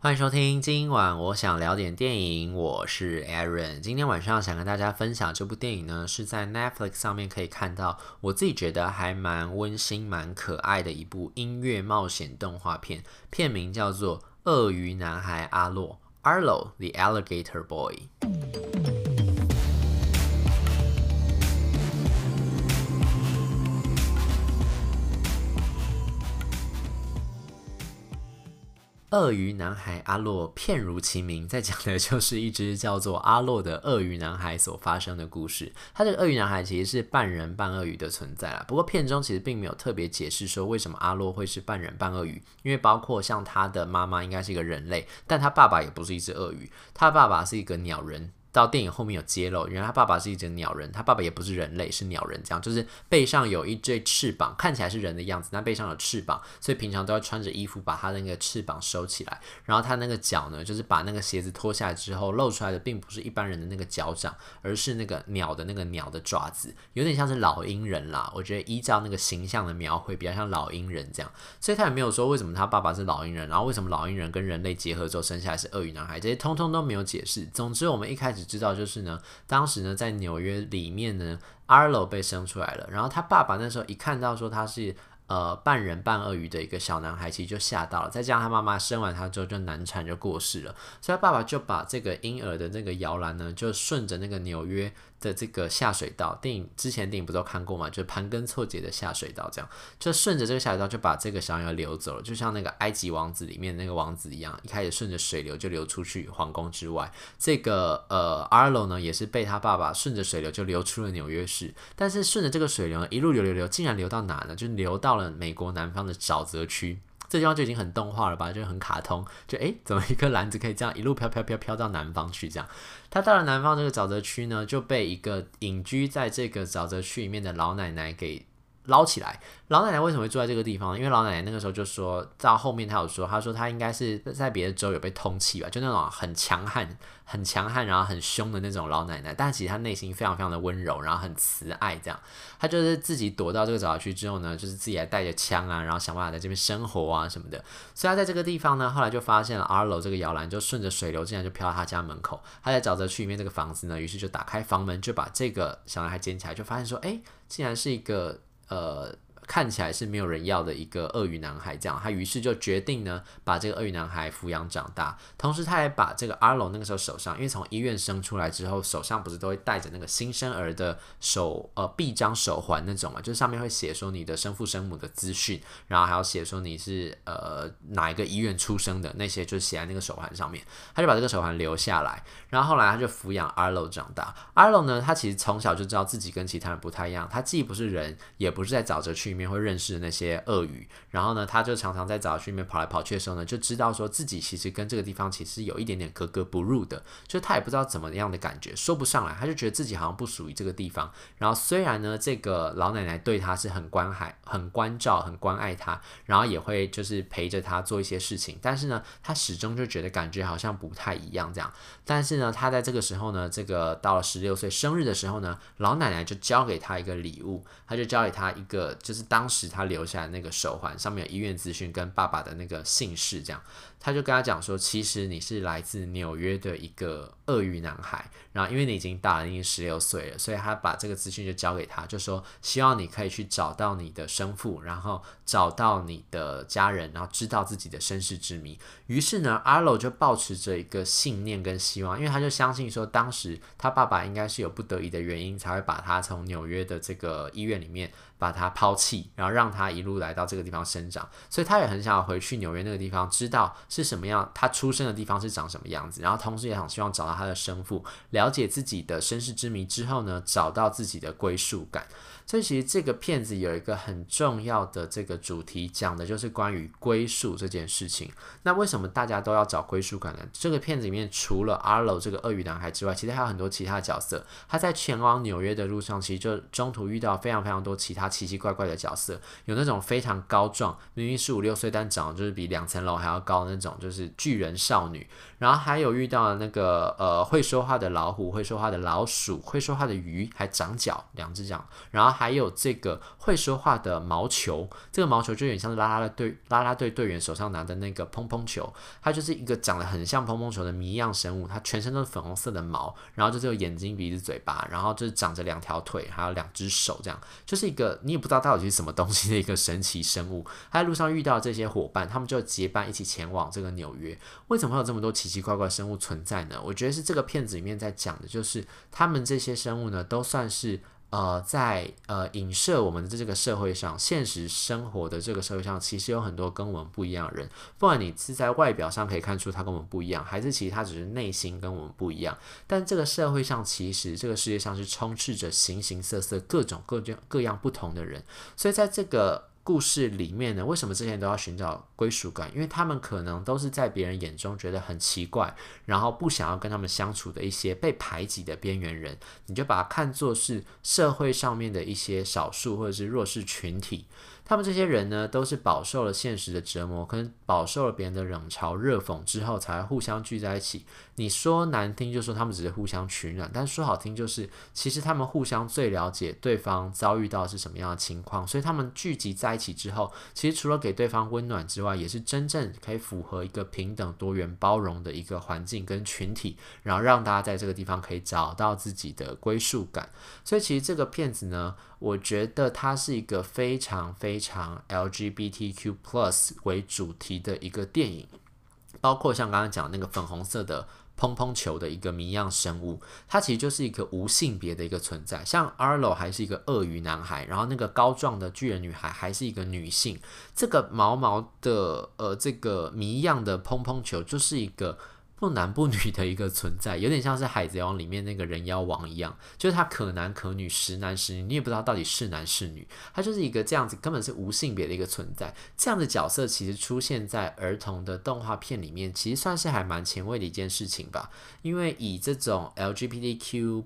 欢迎收听，今晚我想聊点电影，我是 Aaron。今天晚上想跟大家分享这部电影呢，是在 Netflix 上面可以看到，我自己觉得还蛮温馨、蛮可爱的一部音乐冒险动画片，片名叫做《鳄鱼男孩阿洛》（Arlo the Alligator Boy）。鳄鱼男孩阿洛，片如其名，在讲的就是一只叫做阿洛的鳄鱼男孩所发生的故事。他这个鳄鱼男孩其实是半人半鳄鱼的存在啦。不过片中其实并没有特别解释说为什么阿洛会是半人半鳄鱼，因为包括像他的妈妈应该是一个人类，但他爸爸也不是一只鳄鱼，他爸爸是一个鸟人。到电影后面有揭露，原来他爸爸是一只鸟人，他爸爸也不是人类，是鸟人，这样就是背上有一对翅膀，看起来是人的样子，但背上有翅膀，所以平常都要穿着衣服把他的那个翅膀收起来。然后他那个脚呢，就是把那个鞋子脱下来之后，露出来的并不是一般人的那个脚掌，而是那个鸟的那个鸟的爪子，有点像是老鹰人啦。我觉得依照那个形象的描绘，比较像老鹰人这样。所以他也没有说为什么他爸爸是老鹰人，然后为什么老鹰人跟人类结合之后生下来是鳄鱼男孩，这些通通都没有解释。总之，我们一开始只知道就是呢。当时呢，在纽约里面呢，Arlo 被生出来了。然后他爸爸那时候一看到说他是呃半人半鳄鱼的一个小男孩，其实就吓到了。再加上他妈妈生完他之后就难产就过世了，所以他爸爸就把这个婴儿的那个摇篮呢，就顺着那个纽约的这个下水道，电影之前电影不都看过吗？就盘根错节的下水道，这样就顺着这个下水道就把这个小孩流走了，就像那个埃及王子里面那个王子一样，一开始顺着水流就流出去皇宫之外。这个呃 r 呢也是被他爸爸顺着水流就流出了纽约市，但是顺着这个水流一路流流流，竟然流到哪呢？就流到美国南方的沼泽区。这地方就已经很动画了吧，就很卡通，就诶，怎么一个篮子可以这样一路飘飘飘飘到南方去？这样，他到了南方这个沼泽区呢，就被一个隐居在这个沼泽区里面的老奶奶给捞起来。老奶奶为什么会住在这个地方？因为老奶奶那个时候就说到后面，她有说，她说她应该是在别的州有被通缉吧，就那种很强悍、很强悍，然后很凶的那种老奶奶。但其实她内心非常非常的温柔，然后很慈爱，这样。她就是自己躲到这个沼泽区之后呢，就是自己还带着枪啊，然后想办法在这边生活啊什么的。所以她在这个地方呢，后来就发现了阿楼这个摇篮，就顺着水流竟然就飘到她家门口。她在沼泽区里面这个房子呢，于是就打开房门，就把这个小男孩捡起来，就发现说，哎，竟然是一个呃。看起来是没有人要的一个鳄鱼男孩，这样他于是就决定呢，把这个鳄鱼男孩抚养长大。同时，他还把这个阿龙那个时候手上，因为从医院生出来之后，手上不是都会带着那个新生儿的手呃臂章手环那种嘛，就是上面会写说你的生父生母的资讯，然后还要写说你是呃哪一个医院出生的那些，就写在那个手环上面。他就把这个手环留下来，然后后来他就抚养阿龙长大。阿龙呢，他其实从小就知道自己跟其他人不太一样，他既不是人，也不是在沼泽区。面会认识的那些鳄鱼，然后呢，他就常常在沼泽区里面跑来跑去的时候呢，就知道说自己其实跟这个地方其实有一点点格格不入的，就他也不知道怎么样的感觉，说不上来，他就觉得自己好像不属于这个地方。然后虽然呢，这个老奶奶对他是很关怀、很关照、很关爱他，然后也会就是陪着他做一些事情，但是呢，他始终就觉得感觉好像不太一样这样。但是呢，他在这个时候呢，这个到了十六岁生日的时候呢，老奶奶就交给他一个礼物，他就交给他一个就是。当时他留下来那个手环上面有医院资讯跟爸爸的那个姓氏，这样。他就跟他讲说，其实你是来自纽约的一个鳄鱼男孩。然后因为你已经大了，已经十六岁了，所以他把这个资讯就交给他，就说希望你可以去找到你的生父，然后找到你的家人，然后知道自己的身世之谜。于是呢，阿罗就抱持着一个信念跟希望，因为他就相信说，当时他爸爸应该是有不得已的原因，才会把他从纽约的这个医院里面把他抛弃，然后让他一路来到这个地方生长。所以他也很想要回去纽约那个地方，知道是什么样，他出生的地方是长什么样子，然后同时也很希望找到他的生父，了解自己的身世之谜之后呢，找到自己的归属感。所以其实这个片子有一个很重要的这个主题，讲的就是关于归属这件事情。那为什么大家都要找归属感呢？这个片子里面除了 Arlo 这个鳄鱼男孩之外，其实还有很多其他角色。他在前往纽约的路上，其实就中途遇到非常非常多其他奇奇怪怪的角色。有那种非常高壮，明明是五六岁，但长得就是比两层楼还要高的那种，就是巨人少女。然后还有遇到那个呃会说话的老虎，会说话的老鼠，会说话的鱼，还长脚，两只脚。然后还有这个会说话的毛球，这个毛球就有点像是啦啦队拉拉队队员手上拿的那个砰砰球，它就是一个长得很像砰砰球的谜样生物，它全身都是粉红色的毛，然后就只有眼睛、鼻子、嘴巴，然后就是长着两条腿，还有两只手，这样就是一个你也不知道到底是什么东西的一个神奇生物。他在路上遇到这些伙伴，他们就结伴一起前往这个纽约。为什么会有这么多奇奇怪怪生物存在呢？我觉得是这个片子里面在讲的，就是他们这些生物呢，都算是。呃，在呃影射我们的这个社会上，现实生活的这个社会上，其实有很多跟我们不一样的人。不管你是在外表上可以看出他跟我们不一样，还是其实他只是内心跟我们不一样。但这个社会上，其实这个世界上是充斥着形形色色、各种各样各样不同的人。所以在这个。故事里面呢，为什么这些人都要寻找归属感？因为他们可能都是在别人眼中觉得很奇怪，然后不想要跟他们相处的一些被排挤的边缘人，你就把它看作是社会上面的一些少数或者是弱势群体。他们这些人呢，都是饱受了现实的折磨，可能饱受了别人的冷嘲热讽之后，才互相聚在一起。你说难听，就说他们只是互相取暖；但说好听，就是其实他们互相最了解对方遭遇到是什么样的情况。所以他们聚集在一起之后，其实除了给对方温暖之外，也是真正可以符合一个平等、多元、包容的一个环境跟群体，然后让大家在这个地方可以找到自己的归属感。所以其实这个片子呢，我觉得它是一个非常非常 LGBTQ+ 为主题的一个电影，包括像刚刚讲那个粉红色的蓬蓬球的一个谜样生物，它其实就是一个无性别的一个存在。像 Arlo 还是一个鳄鱼男孩，然后那个高壮的巨人女孩还是一个女性。这个毛毛的呃这个谜样的蓬蓬球就是一个。不男不女的一个存在，有点像是《海贼王》里面那个人妖王一样，就是他可男可女，时男时女，你也不知道到底是男是女，他就是一个这样子，根本是无性别的一个存在。这样的角色其实出现在儿童的动画片里面，其实算是还蛮前卫的一件事情吧。因为以这种 LGBTQ+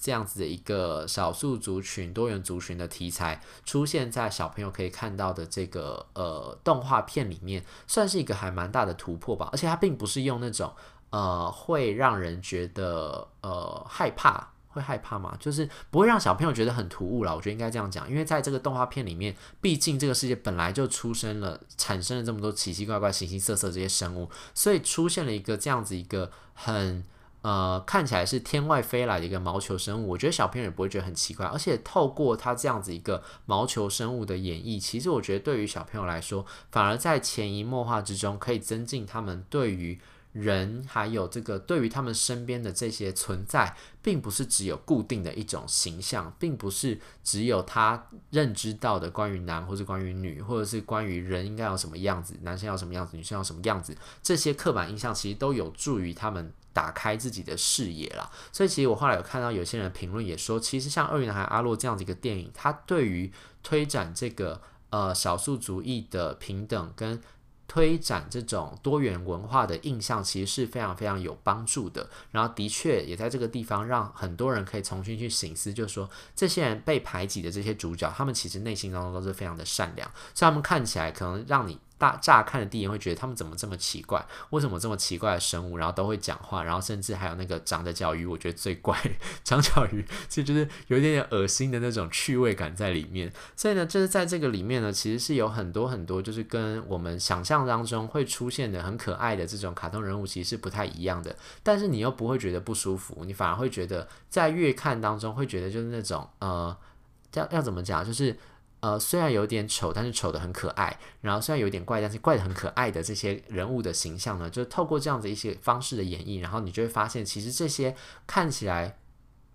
这样子的一个少数族群、多元族群的题材出现在小朋友可以看到的这个呃动画片里面，算是一个还蛮大的突破吧。而且它并不是用那种。呃，会让人觉得呃害怕，会害怕吗？就是不会让小朋友觉得很突兀啦。我觉得应该这样讲，因为在这个动画片里面，毕竟这个世界本来就出生了，产生了这么多奇奇怪怪、形形色色这些生物，所以出现了一个这样子一个很呃看起来是天外飞来的一个毛球生物，我觉得小朋友也不会觉得很奇怪。而且透过他这样子一个毛球生物的演绎，其实我觉得对于小朋友来说，反而在潜移默化之中，可以增进他们对于。人还有这个对于他们身边的这些存在，并不是只有固定的一种形象，并不是只有他认知到的关于男或是关于女，或者是关于人应该要什么样子，男生要什么样子，女生要什么样子，这些刻板印象其实都有助于他们打开自己的视野啦。所以其实我后来有看到有些人评论也说，其实像《二月男孩阿洛》这样子一个电影，它对于推展这个呃少数族裔的平等跟推展这种多元文化的印象，其实是非常非常有帮助的。然后，的确也在这个地方让很多人可以重新去省思，就是说这些人被排挤的这些主角，他们其实内心当中都是非常的善良，所以他们看起来可能让你。大乍看的第一眼会觉得他们怎么这么奇怪？为什么这么奇怪的生物，然后都会讲话，然后甚至还有那个长着脚鱼，我觉得最怪，长脚鱼其实就是有一点点恶心的那种趣味感在里面。所以呢，就是在这个里面呢，其实是有很多很多，就是跟我们想象当中会出现的很可爱的这种卡通人物，其实是不太一样的。但是你又不会觉得不舒服，你反而会觉得在阅看当中会觉得就是那种呃，要要怎么讲，就是。呃，虽然有点丑，但是丑的很可爱。然后虽然有点怪，但是怪的很可爱的这些人物的形象呢，就透过这样子一些方式的演绎，然后你就会发现，其实这些看起来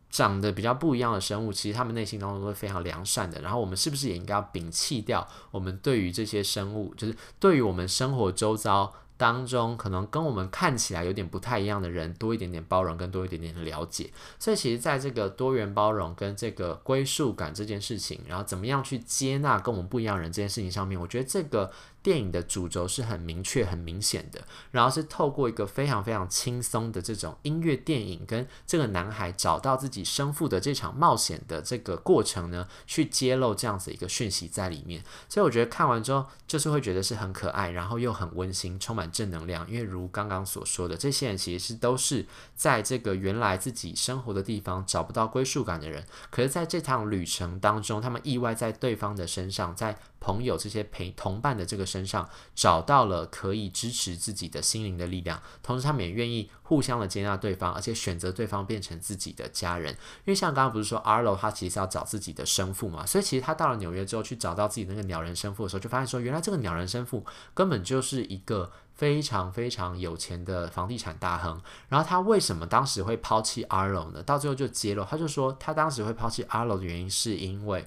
长得比较不一样的生物，其实他们内心当中都是非常良善的。然后我们是不是也应该要摒弃掉我们对于这些生物，就是对于我们生活周遭。当中可能跟我们看起来有点不太一样的人，多一点点包容，跟多一点点的了解。所以其实在这个多元包容跟这个归属感这件事情，然后怎么样去接纳跟我们不一样人这件事情上面，我觉得这个电影的主轴是很明确、很明显的，然后是透过一个非常非常轻松的这种音乐电影，跟这个男孩找到自己生父的这场冒险的这个过程呢，去揭露这样子一个讯息在里面。所以我觉得看完之后，就是会觉得是很可爱，然后又很温馨，充满正能量。因为如刚刚所说的，这些人其实是都是在这个原来自己生活的地方找不到归属感的人，可是在这趟旅程当中，他们意外在对方的身上，在朋友这些陪同伴的这个身上找到了可以支持自己的心灵的力量，同时他们也愿意互相的接纳对方，而且选择对方变成自己的家人。因为像刚刚不是说 Arlo 他其实是要找自己的生父嘛，所以其实他到了纽约之后去找到自己那个鸟人生父的时候，就发现说原来这个鸟人生父根本就是一个非常非常有钱的房地产大亨。然后他为什么当时会抛弃 Arlo 呢？到最后就揭露，他就说他当时会抛弃 Arlo 的原因是因为。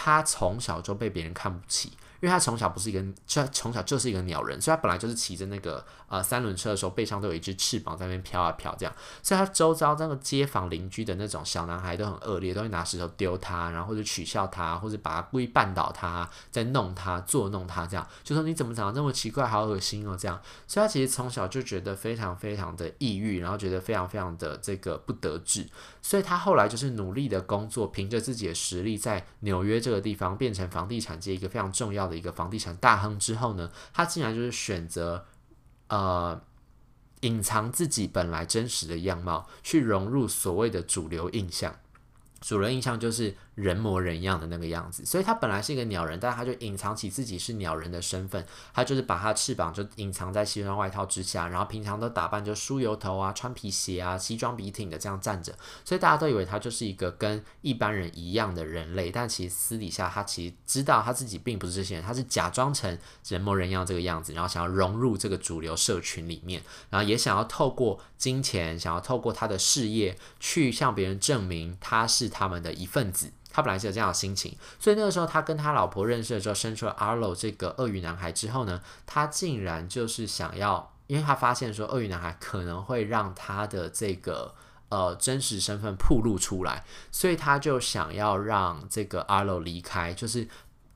他从小就被别人看不起，因为他从小不是一个，就从小就是一个鸟人，所以他本来就是骑着那个呃三轮车的时候，背上都有一只翅膀在那边飘啊飘这样，所以他周遭那个街坊邻居的那种小男孩都很恶劣，都会拿石头丢他，然后或者取笑他，或者把他故意绊倒他，在弄他，作弄他这样，就说你怎么长得这么奇怪，好恶心哦这样，所以他其实从小就觉得非常非常的抑郁，然后觉得非常非常的这个不得志。所以他后来就是努力的工作，凭着自己的实力，在纽约这个地方变成房地产界一个非常重要的一个房地产大亨之后呢，他竟然就是选择呃隐藏自己本来真实的样貌，去融入所谓的主流印象。主流印象就是。人模人样的那个样子，所以他本来是一个鸟人，但他就隐藏起自己是鸟人的身份。他就是把他翅膀就隐藏在西装外套之下，然后平常都打扮就梳油头啊、穿皮鞋啊、西装笔挺的这样站着。所以大家都以为他就是一个跟一般人一样的人类，但其实私底下他其实知道他自己并不是这些人，他是假装成人模人样这个样子，然后想要融入这个主流社群里面，然后也想要透过金钱，想要透过他的事业去向别人证明他是他们的一份子。他本来是有这样的心情，所以那个时候他跟他老婆认识的时候，生出了阿洛这个鳄鱼男孩之后呢，他竟然就是想要，因为他发现说鳄鱼男孩可能会让他的这个呃真实身份暴露出来，所以他就想要让这个阿洛离开，就是。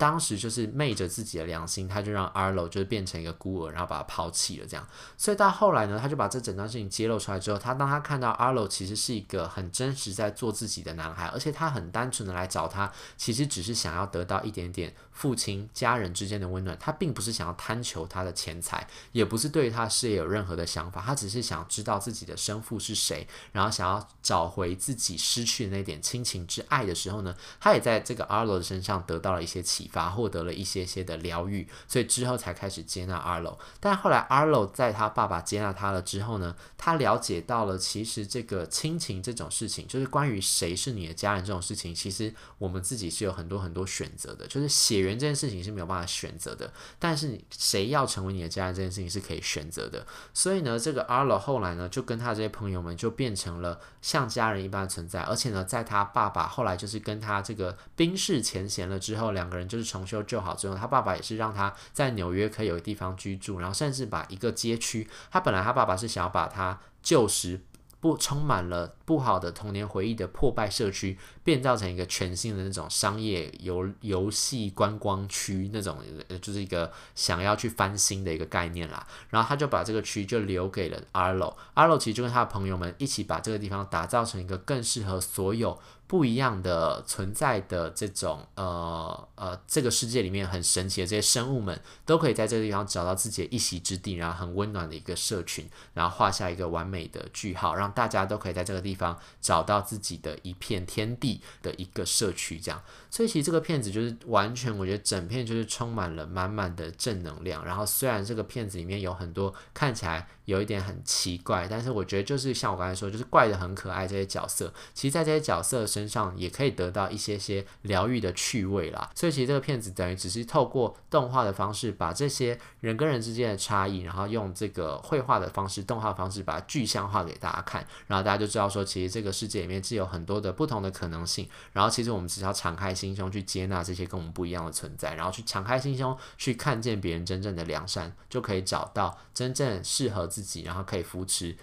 当时就是昧着自己的良心，他就让 Arlo 就是变成一个孤儿，然后把他抛弃了这样。所以到后来呢，他就把这整段事情揭露出来之后，他当他看到 Arlo 其实是一个很真实在做自己的男孩，而且他很单纯的来找他，其实只是想要得到一点点父亲家人之间的温暖。他并不是想要贪求他的钱财，也不是对他事业有任何的想法，他只是想知道自己的生父是谁，然后想要找回自己失去的那点亲情之爱的时候呢，他也在这个阿罗的身上得到了一些启发。获得了一些些的疗愈，所以之后才开始接纳阿罗。但后来阿罗在他爸爸接纳他了之后呢，他了解到了其实这个亲情这种事情，就是关于谁是你的家人这种事情，其实我们自己是有很多很多选择的。就是血缘这件事情是没有办法选择的，但是谁要成为你的家人这件事情是可以选择的。所以呢，这个 Arlo 后来呢，就跟他这些朋友们就变成了像家人一般的存在。而且呢，在他爸爸后来就是跟他这个冰释前嫌了之后，两个人就是。重修旧好之后，他爸爸也是让他在纽约可以有地方居住，然后甚至把一个街区，他本来他爸爸是想要把他旧时不充满了不好的童年回忆的破败社区，变造成一个全新的那种商业游游戏观光区那种，就是一个想要去翻新的一个概念啦。然后他就把这个区就留给了 Arlo，Arlo 其实就跟他的朋友们一起把这个地方打造成一个更适合所有。不一样的存在的这种呃呃，这个世界里面很神奇的这些生物们，都可以在这个地方找到自己的一席之地，然后很温暖的一个社群，然后画下一个完美的句号，让大家都可以在这个地方找到自己的一片天地的一个社区，这样。所以其实这个片子就是完全，我觉得整片就是充满了满满的正能量。然后虽然这个片子里面有很多看起来有一点很奇怪，但是我觉得就是像我刚才说，就是怪得很可爱这些角色，其实在这些角色身上也可以得到一些些疗愈的趣味啦。所以其实这个片子等于只是透过动画的方式，把这些人跟人之间的差异，然后用这个绘画的方式、动画方式把它具象化给大家看，然后大家就知道说，其实这个世界里面是有很多的不同的可能性。然后其实我们只要敞开。心胸去接纳这些跟我们不一样的存在，然后去敞开心胸去看见别人真正的良善，就可以找到真正适合自己，然后可以扶持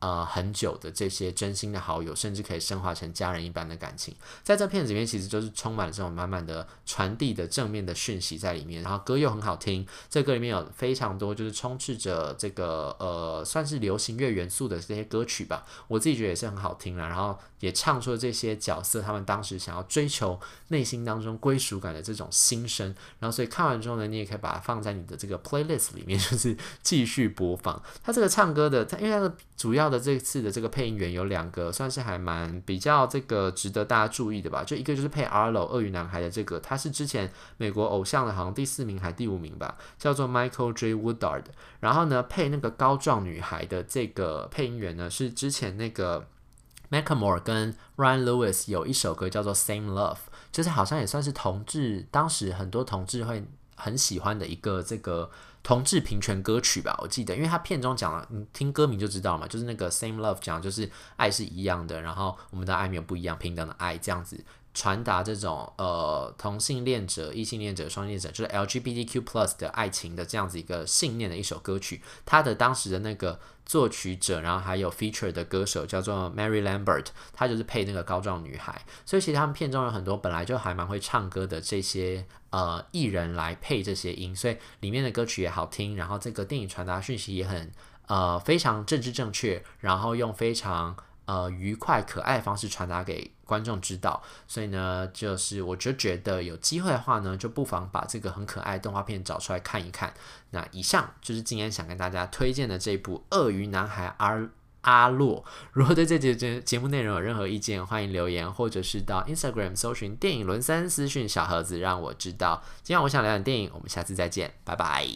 呃，很久的这些真心的好友，甚至可以升华成家人一般的感情，在这片子里面，其实就是充满了这种满满的传递的正面的讯息在里面。然后歌又很好听，这歌里面有非常多就是充斥着这个呃，算是流行乐元素的这些歌曲吧，我自己觉得也是很好听了。然后也唱出了这些角色他们当时想要追求内心当中归属感的这种心声。然后所以看完之后呢，你也可以把它放在你的这个 playlist 里面，就是继续播放。他这个唱歌的，他因为他的主要。的这次的这个配音员有两个，算是还蛮比较这个值得大家注意的吧。就一个就是配 Arlo 鳄鱼男孩的这个，他是之前美国偶像的，好像第四名还第五名吧，叫做 Michael J. Woodard。然后呢，配那个高壮女孩的这个配音员呢，是之前那个 Macamore 跟 Ryan Lewis 有一首歌叫做 Same Love，就是好像也算是同志，当时很多同志会很喜欢的一个这个。同志平权歌曲吧，我记得，因为他片中讲了，你听歌名就知道嘛，就是那个 Same Love 讲就是爱是一样的，然后我们的爱没有不一样，平等的爱这样子。传达这种呃同性恋者、异性恋者、双性恋者，就是 LGBTQ plus 的爱情的这样子一个信念的一首歌曲。他的当时的那个作曲者，然后还有 feature 的歌手叫做 Mary Lambert，他就是配那个高壮女孩。所以其实他们片中有很多本来就还蛮会唱歌的这些呃艺人来配这些音，所以里面的歌曲也好听。然后这个电影传达讯息也很呃非常政治正确，然后用非常。呃，愉快可爱的方式传达给观众知道，所以呢，就是我就觉得有机会的话呢，就不妨把这个很可爱动画片找出来看一看。那以上就是今天想跟大家推荐的这部《鳄鱼男孩阿阿洛》。如果对这节节节目内容有任何意见，欢迎留言，或者是到 Instagram 搜寻电影轮三私讯小盒子，让我知道。今晚我想聊点电影，我们下次再见，拜拜。